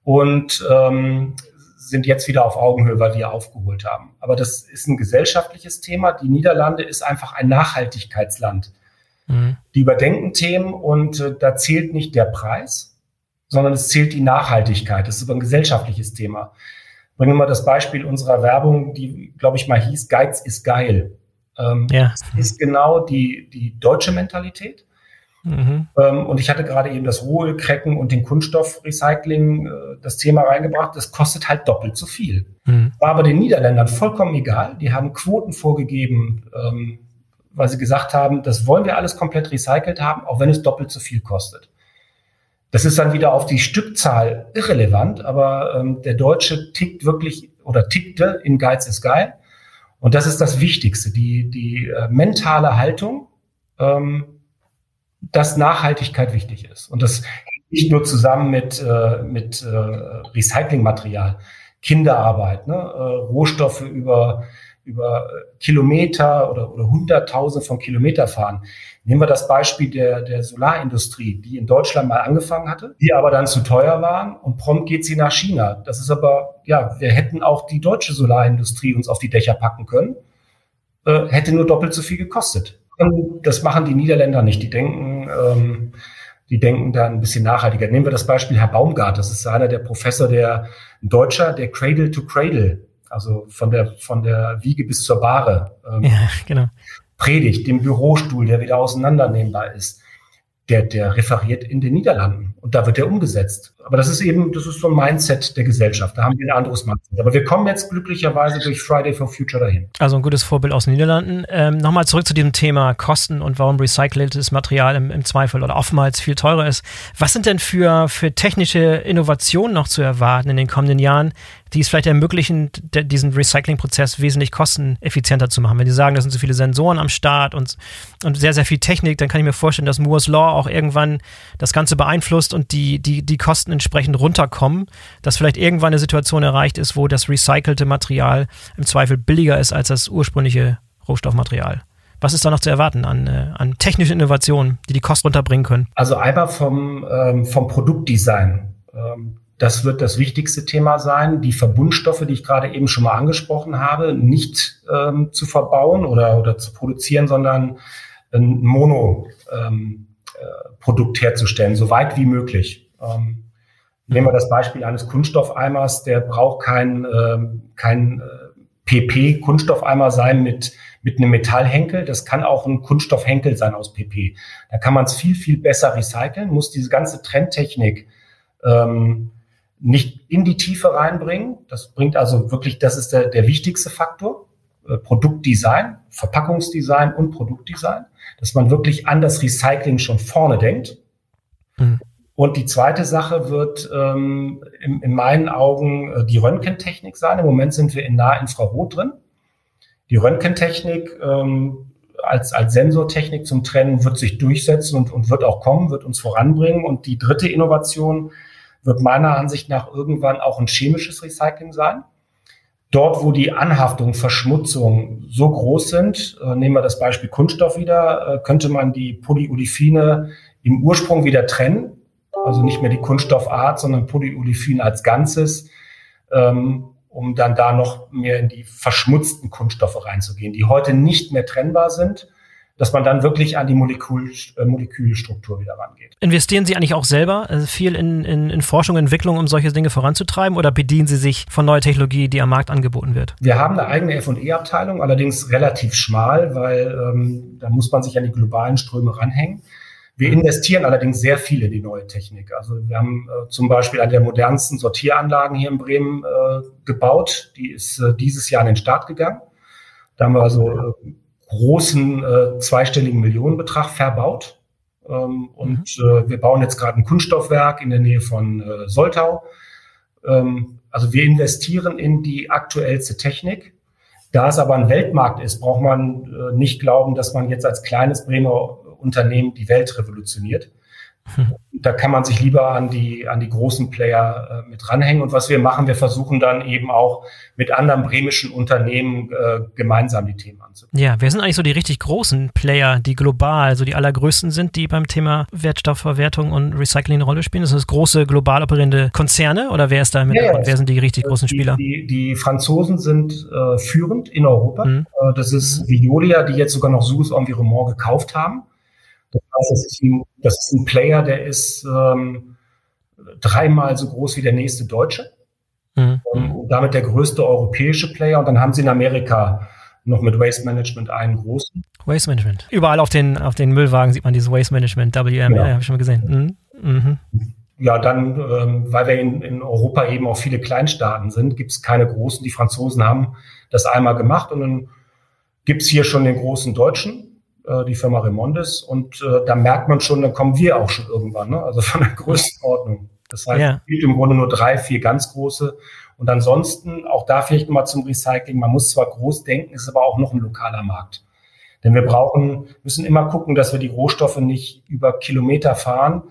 und ähm, sind jetzt wieder auf Augenhöhe, weil wir aufgeholt haben. Aber das ist ein gesellschaftliches Thema. Die Niederlande ist einfach ein Nachhaltigkeitsland. Mhm. Die überdenken Themen und äh, da zählt nicht der Preis, sondern es zählt die Nachhaltigkeit. Das ist aber ein gesellschaftliches Thema. Bringen wir mal das Beispiel unserer Werbung, die, glaube ich, mal hieß, Geiz ist geil. Ähm, ja. ist genau die, die deutsche Mentalität. Mhm. Ähm, und ich hatte gerade eben das Rohölcracken und den Kunststoffrecycling, äh, das Thema reingebracht. Das kostet halt doppelt so viel. Mhm. War aber den Niederländern vollkommen egal. Die haben Quoten vorgegeben, ähm, weil sie gesagt haben, das wollen wir alles komplett recycelt haben, auch wenn es doppelt so viel kostet. Das ist dann wieder auf die Stückzahl irrelevant, aber ähm, der Deutsche tickt wirklich oder tickte in Geiz ist geil. Und das ist das Wichtigste, die, die äh, mentale Haltung, ähm, dass Nachhaltigkeit wichtig ist. Und das hängt nicht nur zusammen mit, äh, mit äh, Recyclingmaterial, Kinderarbeit, ne? äh, Rohstoffe über, über Kilometer oder, oder Hunderttausende von Kilometer fahren. Nehmen wir das Beispiel der, der Solarindustrie, die in Deutschland mal angefangen hatte, die aber dann zu teuer waren und prompt geht sie nach China. Das ist aber, ja, wir hätten auch die deutsche Solarindustrie uns auf die Dächer packen können, äh, hätte nur doppelt so viel gekostet. Und das machen die Niederländer nicht. Die denken, ähm, die denken da ein bisschen nachhaltiger. Nehmen wir das Beispiel Herr Baumgart. Das ist einer der Professor, der ein Deutscher, der Cradle to Cradle also von der, von der Wiege bis zur Bahre, ähm, ja, *laughs* genau. Predigt, dem Bürostuhl, der wieder auseinandernehmbar ist, der, der referiert in den Niederlanden und da wird er umgesetzt. Aber das ist eben, das ist so ein Mindset der Gesellschaft. Da haben wir ein anderes Mindset. Aber wir kommen jetzt glücklicherweise durch Friday for Future dahin. Also ein gutes Vorbild aus den Niederlanden. Ähm, Nochmal zurück zu diesem Thema Kosten und warum recyceltes Material im, im, Zweifel oder oftmals viel teurer ist. Was sind denn für, für technische Innovationen noch zu erwarten in den kommenden Jahren, die es vielleicht ermöglichen, diesen Recycling-Prozess wesentlich kosteneffizienter zu machen. Wenn die sagen, da sind so viele Sensoren am Start und, und sehr, sehr viel Technik, dann kann ich mir vorstellen, dass Moore's Law auch irgendwann das Ganze beeinflusst und die, die, die Kosten entsprechend runterkommen, dass vielleicht irgendwann eine Situation erreicht ist, wo das recycelte Material im Zweifel billiger ist als das ursprüngliche Rohstoffmaterial. Was ist da noch zu erwarten an, äh, an technischen Innovationen, die die Kosten runterbringen können? Also einmal vom, ähm, vom Produktdesign. Ähm, das wird das wichtigste Thema sein, die Verbundstoffe, die ich gerade eben schon mal angesprochen habe, nicht ähm, zu verbauen oder, oder zu produzieren, sondern ein Monoprodukt ähm, äh, herzustellen, so weit wie möglich. Ähm, nehmen wir das Beispiel eines Kunststoffeimers, der braucht kein, ähm, kein äh, PP-Kunststoffeimer sein mit, mit einem Metallhenkel. Das kann auch ein Kunststoffhenkel sein aus PP. Da kann man es viel, viel besser recyceln, muss diese ganze Trendtechnik ähm, nicht in die Tiefe reinbringen. Das bringt also wirklich, das ist der, der wichtigste Faktor. Äh, Produktdesign, Verpackungsdesign und Produktdesign, dass man wirklich an das Recycling schon vorne denkt. Mhm. Und die zweite Sache wird ähm, in, in meinen Augen äh, die Röntgentechnik sein. Im Moment sind wir in Nahinfrarot drin. Die Röntgentechnik ähm, als, als Sensortechnik zum Trennen wird sich durchsetzen und, und wird auch kommen, wird uns voranbringen. Und die dritte Innovation wird meiner Ansicht nach irgendwann auch ein chemisches Recycling sein. Dort, wo die Anhaftung, Verschmutzung so groß sind, äh, nehmen wir das Beispiel Kunststoff wieder, äh, könnte man die Polyolefine im Ursprung wieder trennen. Also nicht mehr die Kunststoffart, sondern Polyolefin als Ganzes, ähm, um dann da noch mehr in die verschmutzten Kunststoffe reinzugehen, die heute nicht mehr trennbar sind dass man dann wirklich an die Molekül, äh, Molekülstruktur wieder rangeht. Investieren Sie eigentlich auch selber also viel in, in, in Forschung und Entwicklung, um solche Dinge voranzutreiben oder bedienen Sie sich von neuer Technologie, die am Markt angeboten wird? Wir haben eine eigene F&E-Abteilung, allerdings relativ schmal, weil ähm, da muss man sich an die globalen Ströme ranhängen. Wir investieren allerdings sehr viel in die neue Technik. Also wir haben äh, zum Beispiel eine der modernsten Sortieranlagen hier in Bremen äh, gebaut. Die ist äh, dieses Jahr in den Start gegangen. Da haben wir also äh, großen äh, zweistelligen Millionenbetrag verbaut. Ähm, und mhm. äh, wir bauen jetzt gerade ein Kunststoffwerk in der Nähe von Soltau. Ähm, also wir investieren in die aktuellste Technik. Da es aber ein Weltmarkt ist, braucht man nicht glauben, dass man jetzt als kleines Bremer Unternehmen die Welt revolutioniert. Da kann man sich lieber an die, an die großen Player äh, mit ranhängen. Und was wir machen, wir versuchen dann eben auch mit anderen bremischen Unternehmen äh, gemeinsam die Themen anzugehen. Ja, wer sind eigentlich so die richtig großen Player, die global, so die allergrößten sind, die beim Thema Wertstoffverwertung und Recycling eine Rolle spielen? Sind das große global operierende Konzerne oder wer ist da im ja, Wer sind die richtig großen Spieler? Die, die, die Franzosen sind äh, führend in Europa. Mhm. Äh, das ist Violia, die jetzt sogar noch Suez Environnement gekauft haben. Das ist ein, das ist ein Player, der ist ähm, dreimal so groß wie der nächste Deutsche. Mhm. Und damit der größte europäische Player. Und dann haben sie in Amerika noch mit Waste Management einen großen. Waste Management. Überall auf den, auf den Müllwagen sieht man dieses Waste Management, WMR, ja. habe ich schon mal gesehen. Mhm. Mhm. Ja, dann, ähm, weil wir in, in Europa eben auch viele Kleinstaaten sind, gibt es keine großen. Die Franzosen haben das einmal gemacht und dann gibt es hier schon den großen Deutschen äh, die Firma Remondis. Und äh, da merkt man schon, dann kommen wir auch schon irgendwann, ne? also von der Größenordnung. Das heißt, ja. es gibt im Grunde nur drei, vier ganz große. Und ansonsten, auch da vielleicht nochmal zum Recycling, man muss zwar groß denken, ist aber auch noch ein lokaler Markt. Denn wir brauchen, müssen immer gucken, dass wir die Rohstoffe nicht über Kilometer fahren,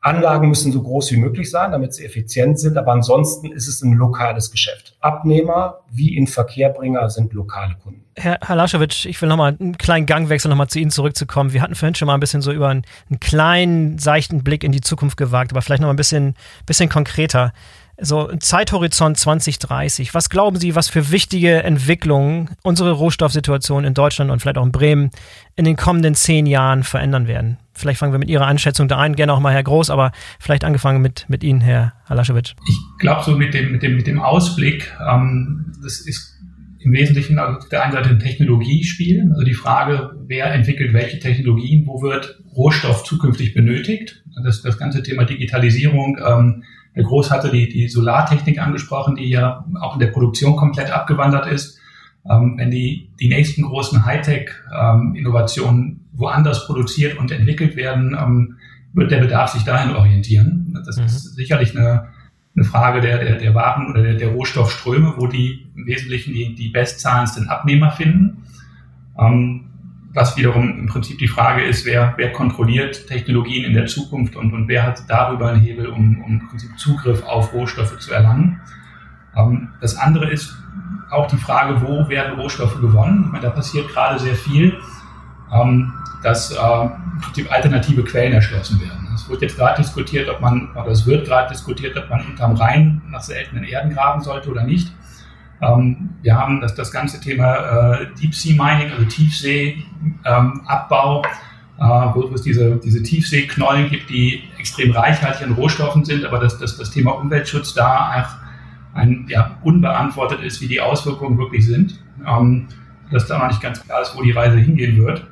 Anlagen müssen so groß wie möglich sein, damit sie effizient sind, aber ansonsten ist es ein lokales Geschäft. Abnehmer wie in Verkehrbringer sind lokale Kunden. Herr, Herr Laschewitsch, ich will nochmal einen kleinen Gangwechsel nochmal zu Ihnen zurückzukommen. Wir hatten vorhin schon mal ein bisschen so über einen, einen kleinen, seichten Blick in die Zukunft gewagt, aber vielleicht nochmal ein bisschen, bisschen konkreter. So Zeithorizont 2030. Was glauben Sie, was für wichtige Entwicklungen unsere Rohstoffsituation in Deutschland und vielleicht auch in Bremen in den kommenden zehn Jahren verändern werden? Vielleicht fangen wir mit Ihrer Einschätzung da ein, gerne auch mal Herr Groß, aber vielleicht angefangen mit, mit Ihnen, Herr Alaschewitsch. Ich glaube so mit dem, mit dem, mit dem Ausblick, ähm, das ist im Wesentlichen also auf der einen Seite ein Technologiespiel, also die Frage, wer entwickelt welche Technologien, wo wird Rohstoff zukünftig benötigt. Das, das ganze Thema Digitalisierung, ähm, Herr Groß hatte die, die Solartechnik angesprochen, die ja auch in der Produktion komplett abgewandert ist. Ähm, wenn die, die nächsten großen Hightech-Innovationen ähm, woanders produziert und entwickelt werden, ähm, wird der Bedarf sich dahin orientieren. Das mhm. ist sicherlich eine, eine Frage der, der, der Waren oder der, der Rohstoffströme, wo die im Wesentlichen die, die bestzahlendsten Abnehmer finden. Ähm, was wiederum im Prinzip die Frage ist, wer, wer kontrolliert Technologien in der Zukunft und, und wer hat darüber einen Hebel, um, um im Prinzip Zugriff auf Rohstoffe zu erlangen. Ähm, das andere ist auch die Frage, wo werden Rohstoffe gewonnen? Ich meine, da passiert gerade sehr viel, ähm, dass äh, alternative Quellen erschlossen werden. Es wird jetzt gerade diskutiert, ob man, oder es wird gerade diskutiert, ob man unterm Rhein nach seltenen Erden graben sollte oder nicht. Ähm, wir haben das, das ganze Thema äh, Deep Sea Mining, also Tiefseeabbau, ähm, äh, wo es diese, diese Tiefseeknollen gibt, die extrem reichhaltig an Rohstoffen sind, aber dass das, das Thema Umweltschutz da einfach ein, ja, unbeantwortet ist, wie die Auswirkungen wirklich sind. Ähm, dass da noch nicht ganz klar ist, wo die Reise hingehen wird.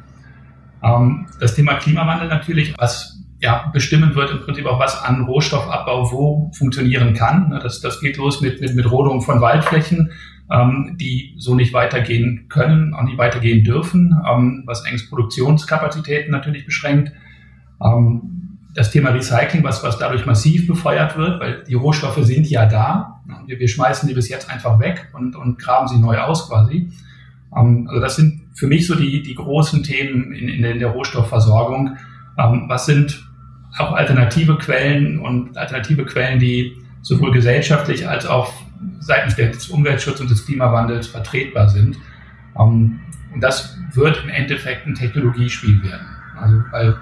Ähm, das Thema Klimawandel natürlich, was ja, bestimmen wird im Prinzip auch, was an Rohstoffabbau wo funktionieren kann. Ne, das, das geht los mit, mit, mit Rodung von Waldflächen, ähm, die so nicht weitergehen können, auch nicht weitergehen dürfen, ähm, was engst Produktionskapazitäten natürlich beschränkt. Ähm, das Thema Recycling, was, was dadurch massiv befeuert wird, weil die Rohstoffe sind ja da. Wir, wir schmeißen die bis jetzt einfach weg und, und graben sie neu aus quasi. Ähm, also das sind für mich so die, die großen Themen in, in der Rohstoffversorgung. Ähm, was sind auch alternative Quellen und alternative Quellen, die sowohl gesellschaftlich als auch seitens des Umweltschutzes und des Klimawandels vertretbar sind. Ähm, und das wird im Endeffekt ein Technologiespiel werden. Also, weil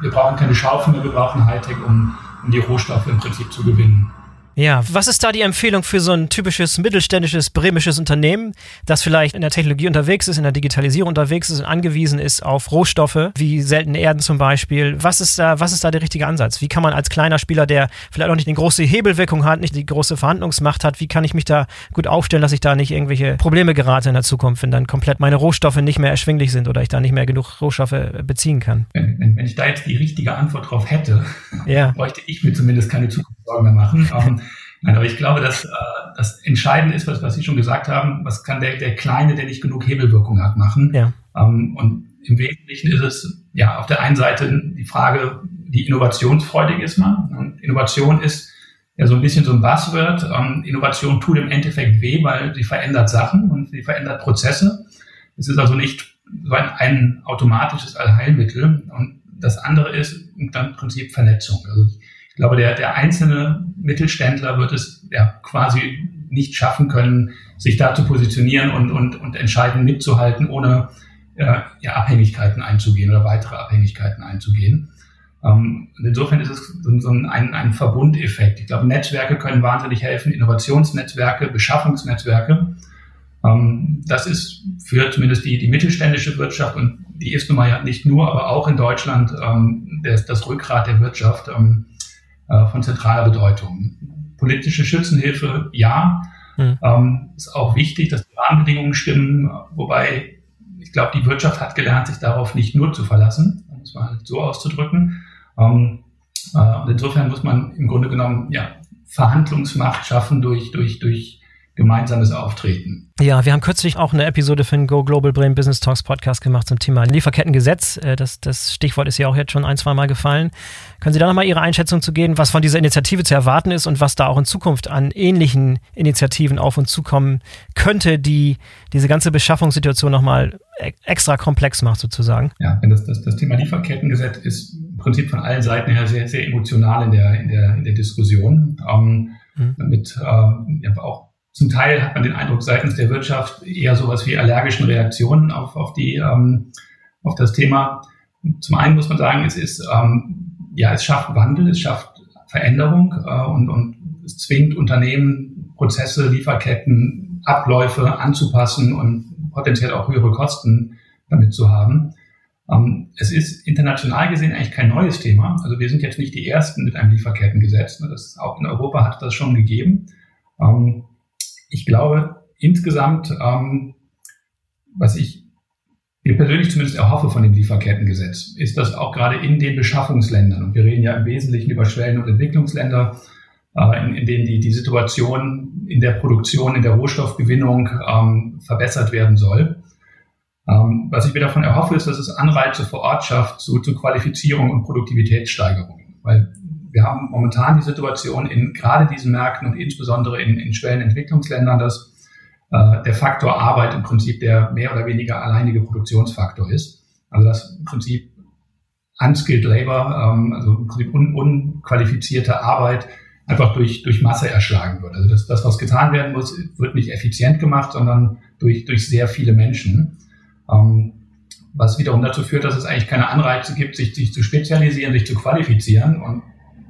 wir brauchen keine Schaufel mehr, wir brauchen Hightech, um, um die Rohstoffe im Prinzip zu gewinnen. Ja, was ist da die Empfehlung für so ein typisches mittelständisches bremisches Unternehmen, das vielleicht in der Technologie unterwegs ist, in der Digitalisierung unterwegs ist und angewiesen ist auf Rohstoffe, wie seltene Erden zum Beispiel? Was ist da, was ist da der richtige Ansatz? Wie kann man als kleiner Spieler, der vielleicht auch nicht eine große Hebelwirkung hat, nicht die große Verhandlungsmacht hat, wie kann ich mich da gut aufstellen, dass ich da nicht irgendwelche Probleme gerate in der Zukunft, wenn dann komplett meine Rohstoffe nicht mehr erschwinglich sind oder ich da nicht mehr genug Rohstoffe beziehen kann? Wenn, wenn, wenn ich da jetzt die richtige Antwort drauf hätte, ja. *laughs* bräuchte ich mir zumindest keine Zukunftssorgen mehr machen. *laughs* Ähm, Nein, aber ich glaube, dass äh, das Entscheidende ist, was, was Sie schon gesagt haben, was kann der, der Kleine, der nicht genug Hebelwirkung hat, machen. Ja. Ähm, und im Wesentlichen ist es ja auf der einen Seite die Frage, wie innovationsfreudig ist man. Und Innovation ist ja so ein bisschen so ein Buzzword. Ähm, Innovation tut im Endeffekt weh, weil sie verändert Sachen und sie verändert Prozesse. Es ist also nicht so ein, ein automatisches Allheilmittel. Und das andere ist dann im Prinzip Vernetzung. Also ich glaube, der, der einzelne Mittelständler wird es ja quasi nicht schaffen können, sich da zu positionieren und, und, und entscheidend mitzuhalten, ohne äh, ja, Abhängigkeiten einzugehen oder weitere Abhängigkeiten einzugehen. Ähm, insofern ist es so, so ein, ein Verbundeffekt. Ich glaube, Netzwerke können wahnsinnig helfen, Innovationsnetzwerke, Beschaffungsnetzwerke. Ähm, das ist für zumindest die, die mittelständische Wirtschaft und die ist nun mal ja nicht nur, aber auch in Deutschland ähm, das, das Rückgrat der Wirtschaft. Ähm, äh, von zentraler Bedeutung. Politische Schützenhilfe, ja. Mhm. Ähm, ist auch wichtig, dass die Rahmenbedingungen stimmen, wobei ich glaube, die Wirtschaft hat gelernt, sich darauf nicht nur zu verlassen, um es mal so auszudrücken. Ähm, äh, und insofern muss man im Grunde genommen ja, Verhandlungsmacht schaffen durch, durch, durch gemeinsames Auftreten. Ja, wir haben kürzlich auch eine Episode für den Go Global Brain Business Talks Podcast gemacht zum Thema Lieferkettengesetz. Äh, das, das Stichwort ist ja auch jetzt schon ein, zwei Mal gefallen. Können Sie da nochmal Ihre Einschätzung zu geben, was von dieser Initiative zu erwarten ist und was da auch in Zukunft an ähnlichen Initiativen auf uns zukommen könnte, die diese ganze Beschaffungssituation nochmal e-, extra komplex macht sozusagen? Ja, das, das, das Thema Lieferkettengesetz ist im Prinzip von allen Seiten her sehr, sehr emotional in der, in der, in der Diskussion. Ähm, mhm. Mit äh, auch zum Teil hat man den Eindruck seitens der Wirtschaft eher sowas wie allergischen Reaktionen auf, auf, die, ähm, auf das Thema. Zum einen muss man sagen, es ist, ähm, ja, es schafft Wandel, es schafft Veränderung äh, und, und es zwingt Unternehmen, Prozesse, Lieferketten, Abläufe anzupassen und potenziell auch höhere Kosten damit zu haben. Ähm, es ist international gesehen eigentlich kein neues Thema. Also wir sind jetzt nicht die Ersten mit einem Lieferkettengesetz. Ne? Das auch in Europa hat das schon gegeben. Ähm, ich glaube, insgesamt, ähm, was ich mir persönlich zumindest erhoffe von dem Lieferkettengesetz, ist, dass auch gerade in den Beschaffungsländern, und wir reden ja im Wesentlichen über Schwellen- und Entwicklungsländer, äh, in, in denen die, die Situation in der Produktion, in der Rohstoffgewinnung ähm, verbessert werden soll. Ähm, was ich mir davon erhoffe, ist, dass es Anreize vor Ort schafft zu, zu Qualifizierung und Produktivitätssteigerung. Weil wir haben momentan die Situation in gerade diesen Märkten und insbesondere in, in Schwellenentwicklungsländern, dass äh, der Faktor Arbeit im Prinzip der mehr oder weniger alleinige Produktionsfaktor ist. Also dass im Prinzip unskilled labor, ähm, also im Prinzip un, unqualifizierte Arbeit einfach durch, durch Masse erschlagen wird. Also das, das, was getan werden muss, wird nicht effizient gemacht, sondern durch, durch sehr viele Menschen. Ähm, was wiederum dazu führt, dass es eigentlich keine Anreize gibt, sich, sich zu spezialisieren, sich zu qualifizieren und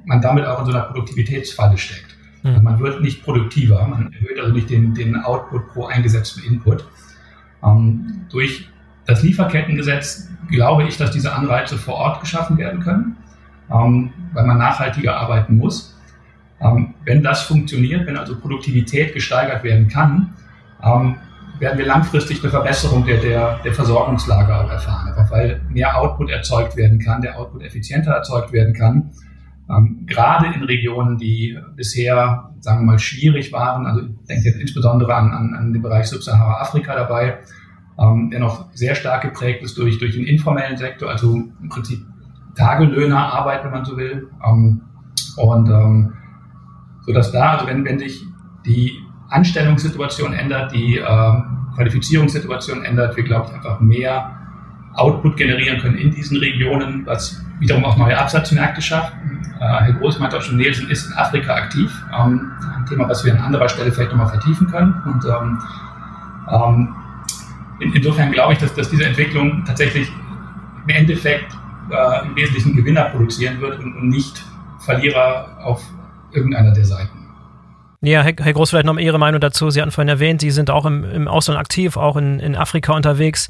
man damit auch in so einer Produktivitätsfalle steckt. Also man wird nicht produktiver, man erhöht also nicht den, den Output pro eingesetzten Input. Ähm, durch das Lieferkettengesetz glaube ich, dass diese Anreize vor Ort geschaffen werden können, ähm, weil man nachhaltiger arbeiten muss. Ähm, wenn das funktioniert, wenn also Produktivität gesteigert werden kann, ähm, werden wir langfristig eine Verbesserung der, der, der Versorgungslage auch erfahren. Einfach weil mehr Output erzeugt werden kann, der Output effizienter erzeugt werden kann. Ähm, gerade in Regionen, die bisher, sagen wir mal, schwierig waren, also ich denke jetzt insbesondere an, an, an den Bereich Subsahara-Afrika dabei, ähm, der noch sehr stark geprägt ist durch, durch den informellen Sektor, also im Prinzip Tagelöhnerarbeit, wenn man so will. Ähm, und ähm, so dass da, also wenn, wenn sich die Anstellungssituation ändert, die äh, Qualifizierungssituation ändert, wir, glaube ich, einfach mehr Output generieren können in diesen Regionen, was wiederum auch neue Absatzmärkte schafft. Äh, Herr Groß meint auch schon, Nielsen ist in Afrika aktiv. Ähm, ein Thema, was wir an anderer Stelle vielleicht nochmal vertiefen können. Und ähm, ähm, in, insofern glaube ich, dass, dass diese Entwicklung tatsächlich im Endeffekt äh, im Wesentlichen Gewinner produzieren wird und, und nicht Verlierer auf irgendeiner der Seiten. Ja, Herr, Herr Groß, vielleicht noch Ihre Meinung dazu. Sie hatten vorhin erwähnt, Sie sind auch im, im Ausland aktiv, auch in, in Afrika unterwegs.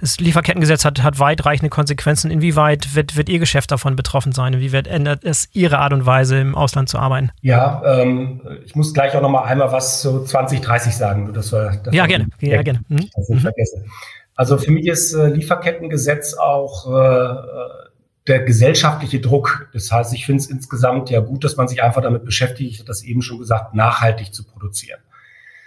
Das Lieferkettengesetz hat, hat weitreichende Konsequenzen. Inwieweit wird, wird Ihr Geschäft davon betroffen sein? Inwieweit ändert es Ihre Art und Weise, im Ausland zu arbeiten? Ja, ähm, ich muss gleich auch noch mal einmal was zu 2030 sagen. Das war, das ja, gerne. Ja, gerne. Mhm. Mhm. Also für mich ist äh, Lieferkettengesetz auch äh, der gesellschaftliche Druck. Das heißt, ich finde es insgesamt ja gut, dass man sich einfach damit beschäftigt, ich hatte das eben schon gesagt, nachhaltig zu produzieren.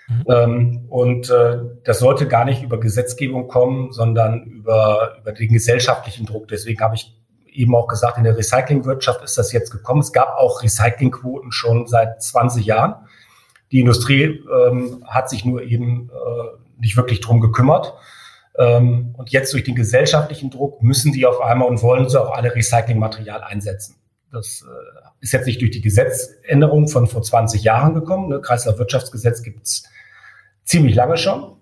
Mhm. Ähm, und äh, das sollte gar nicht über Gesetzgebung kommen, sondern über, über den gesellschaftlichen Druck. Deswegen habe ich eben auch gesagt, in der Recyclingwirtschaft ist das jetzt gekommen. Es gab auch Recyclingquoten schon seit 20 Jahren. Die Industrie ähm, hat sich nur eben äh, nicht wirklich drum gekümmert. Ähm, und jetzt durch den gesellschaftlichen Druck müssen die auf einmal und wollen sie auch alle Recyclingmaterial einsetzen. Das äh, ist jetzt nicht durch die Gesetzänderung von vor 20 Jahren gekommen. Ne? Kreislaufwirtschaftsgesetz gibt es ziemlich lange schon.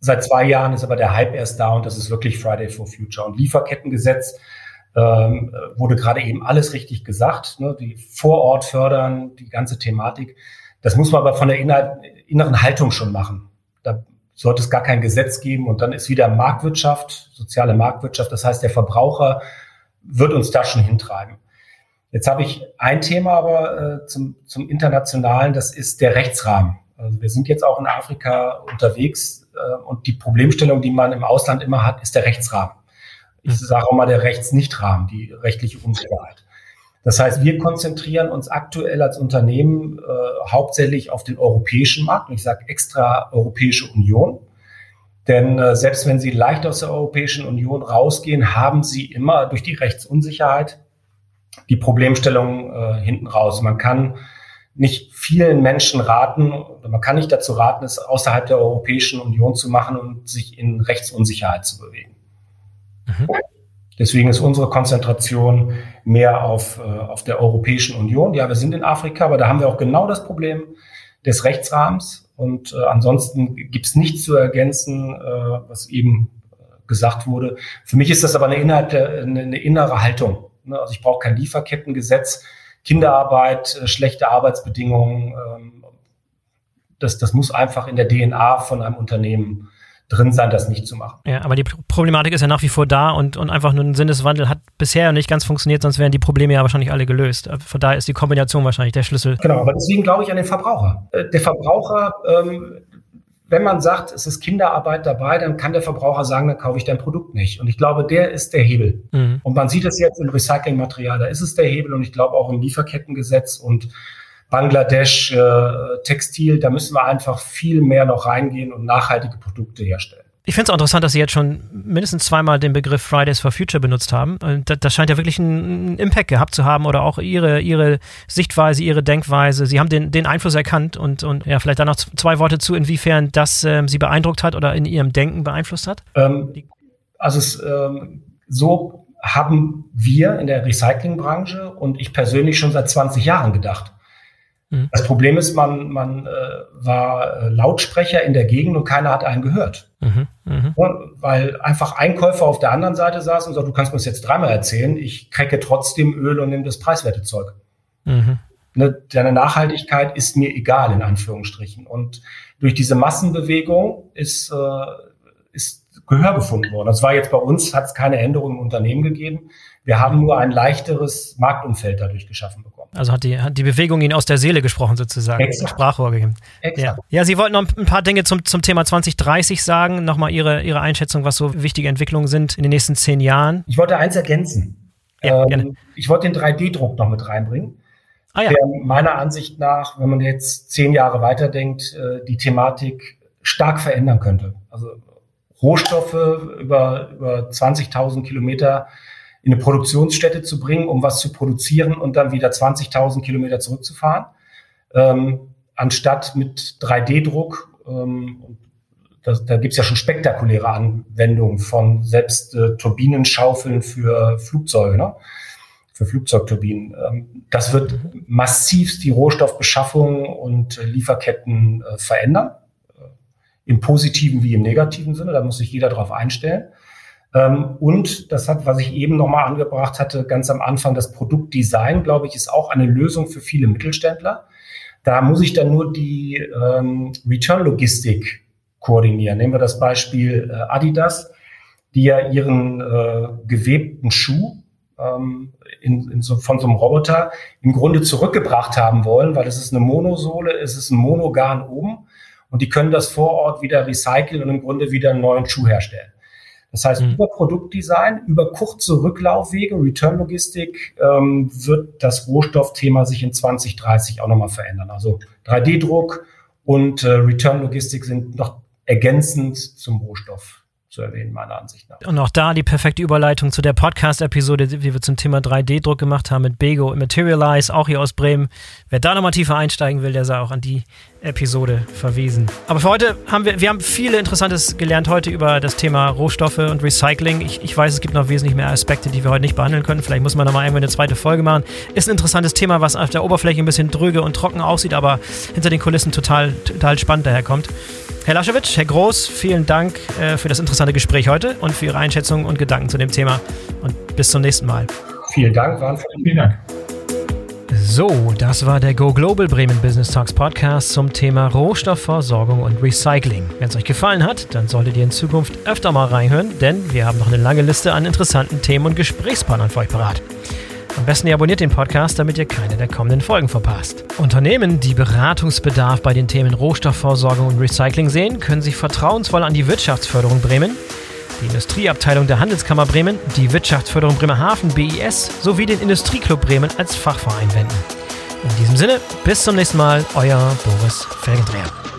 Seit zwei Jahren ist aber der Hype erst da und das ist wirklich Friday for Future. Und Lieferkettengesetz ähm, wurde gerade eben alles richtig gesagt. Ne? Die vor Ort fördern, die ganze Thematik. Das muss man aber von der inneren Haltung schon machen. Da sollte es gar kein Gesetz geben und dann ist wieder Marktwirtschaft, soziale Marktwirtschaft. Das heißt, der Verbraucher wird uns da schon hintreiben. Jetzt habe ich ein Thema aber äh, zum, zum Internationalen, das ist der Rechtsrahmen. Also wir sind jetzt auch in Afrika unterwegs äh, und die Problemstellung, die man im Ausland immer hat, ist der Rechtsrahmen. Ich mhm. sage auch mal der Rechtsnichtrahmen, die rechtliche Unsicherheit. Das heißt, wir konzentrieren uns aktuell als Unternehmen äh, hauptsächlich auf den europäischen Markt. Und ich sage extra Europäische Union. Denn äh, selbst wenn Sie leicht aus der Europäischen Union rausgehen, haben Sie immer durch die Rechtsunsicherheit die Problemstellung äh, hinten raus. Man kann nicht vielen Menschen raten, oder man kann nicht dazu raten, es außerhalb der Europäischen Union zu machen und sich in Rechtsunsicherheit zu bewegen. Mhm. Deswegen ist unsere Konzentration mehr auf, äh, auf der Europäischen Union. Ja, wir sind in Afrika, aber da haben wir auch genau das Problem des Rechtsrahmens. Und äh, ansonsten gibt es nichts zu ergänzen, äh, was eben gesagt wurde. Für mich ist das aber eine, Inhalt, eine, eine innere Haltung. Ne? Also ich brauche kein Lieferkettengesetz Kinderarbeit, äh, schlechte Arbeitsbedingungen. Ähm, das, das muss einfach in der DNA von einem Unternehmen drin sein, das nicht zu machen. Ja, aber die Problematik ist ja nach wie vor da und, und einfach nur ein Sinneswandel hat bisher nicht ganz funktioniert, sonst wären die Probleme ja wahrscheinlich alle gelöst. Von daher ist die Kombination wahrscheinlich der Schlüssel. Genau, aber deswegen glaube ich an den Verbraucher. Äh, der Verbraucher, ähm, wenn man sagt, es ist Kinderarbeit dabei, dann kann der Verbraucher sagen, dann kaufe ich dein Produkt nicht. Und ich glaube, der ist der Hebel. Mhm. Und man sieht es jetzt im Recyclingmaterial, da ist es der Hebel und ich glaube auch im Lieferkettengesetz und Bangladesch, äh, Textil, da müssen wir einfach viel mehr noch reingehen und nachhaltige Produkte herstellen. Ich finde es auch interessant, dass Sie jetzt schon mindestens zweimal den Begriff Fridays for Future benutzt haben. Das, das scheint ja wirklich einen Impact gehabt zu haben oder auch Ihre, Ihre Sichtweise, Ihre Denkweise. Sie haben den, den Einfluss erkannt und, und ja, vielleicht da noch zwei Worte zu, inwiefern das ähm, Sie beeindruckt hat oder in Ihrem Denken beeinflusst hat. Ähm, also es, ähm, so haben wir in der Recyclingbranche und ich persönlich schon seit 20 Jahren gedacht. Mhm. Das Problem ist, man, man äh, war äh, Lautsprecher in der Gegend und keiner hat einen gehört. Mhm. Mhm. weil einfach Einkäufer auf der anderen Seite saßen und sagten, du kannst mir das jetzt dreimal erzählen, ich krecke trotzdem Öl und nehme das preiswerte Zeug. Mhm. Ne, deine Nachhaltigkeit ist mir egal, in Anführungsstrichen. Und durch diese Massenbewegung ist, äh, ist Gehör gefunden worden. Das war jetzt bei uns, hat es keine Änderungen im Unternehmen gegeben. Wir haben nur ein leichteres Marktumfeld dadurch geschaffen bekommen. Also hat die, hat die Bewegung Ihnen aus der Seele gesprochen sozusagen, Exakt. Sprachrohr gegeben. Ja. ja, Sie wollten noch ein paar Dinge zum, zum Thema 2030 sagen. Nochmal Ihre, Ihre Einschätzung, was so wichtige Entwicklungen sind in den nächsten zehn Jahren. Ich wollte eins ergänzen. Ja, ähm, ich wollte den 3D-Druck noch mit reinbringen. Ah, ja. Der meiner Ansicht nach, wenn man jetzt zehn Jahre weiterdenkt, äh, die Thematik stark verändern könnte. Also Rohstoffe über, über 20.000 Kilometer in eine Produktionsstätte zu bringen, um was zu produzieren und dann wieder 20.000 Kilometer zurückzufahren, ähm, anstatt mit 3D-Druck. Ähm, das, da gibt es ja schon spektakuläre Anwendungen von selbst äh, Turbinenschaufeln für Flugzeuge, ne? für Flugzeugturbinen. Ähm, das wird massivst die Rohstoffbeschaffung und äh, Lieferketten äh, verändern, äh, im positiven wie im negativen Sinne. Da muss sich jeder darauf einstellen. Ähm, und das hat, was ich eben nochmal angebracht hatte, ganz am Anfang, das Produktdesign, glaube ich, ist auch eine Lösung für viele Mittelständler. Da muss ich dann nur die ähm, Return-Logistik koordinieren. Nehmen wir das Beispiel äh, Adidas, die ja ihren äh, gewebten Schuh ähm, in, in so, von so einem Roboter im Grunde zurückgebracht haben wollen, weil es ist eine Monosohle, es ist ein Monogarn oben und die können das vor Ort wieder recyceln und im Grunde wieder einen neuen Schuh herstellen. Das heißt, mhm. über Produktdesign, über kurze Rücklaufwege, Return-Logistik ähm, wird das Rohstoffthema sich in 2030 auch nochmal verändern. Also 3D-Druck und äh, Return-Logistik sind noch ergänzend zum Rohstoff zu erwähnen, meiner Ansicht nach. Und auch da die perfekte Überleitung zu der Podcast-Episode, die wir zum Thema 3D-Druck gemacht haben mit Bego Materialize, auch hier aus Bremen. Wer da nochmal tiefer einsteigen will, der sei auch an die Episode verwiesen. Aber für heute haben wir, wir haben viele Interessantes gelernt heute über das Thema Rohstoffe und Recycling. Ich, ich weiß, es gibt noch wesentlich mehr Aspekte, die wir heute nicht behandeln können. Vielleicht muss man nochmal irgendwann eine zweite Folge machen. Ist ein interessantes Thema, was auf der Oberfläche ein bisschen dröge und trocken aussieht, aber hinter den Kulissen total, total spannend daherkommt. Herr Laschewitsch, Herr Groß, vielen Dank äh, für das interessante Gespräch heute und für Ihre Einschätzungen und Gedanken zu dem Thema. Und bis zum nächsten Mal. Vielen Dank, vielen Dank. So, das war der Go Global Bremen Business Talks Podcast zum Thema Rohstoffversorgung und Recycling. Wenn es euch gefallen hat, dann solltet ihr in Zukunft öfter mal reinhören, denn wir haben noch eine lange Liste an interessanten Themen und Gesprächspartnern für euch parat. Am besten ihr abonniert den Podcast, damit ihr keine der kommenden Folgen verpasst. Unternehmen, die Beratungsbedarf bei den Themen Rohstoffversorgung und Recycling sehen, können sich vertrauensvoll an die Wirtschaftsförderung Bremen, die Industrieabteilung der Handelskammer Bremen, die Wirtschaftsförderung Bremerhaven BIS sowie den Industrieclub Bremen als Fachverein wenden. In diesem Sinne, bis zum nächsten Mal, euer Boris Felgendreher.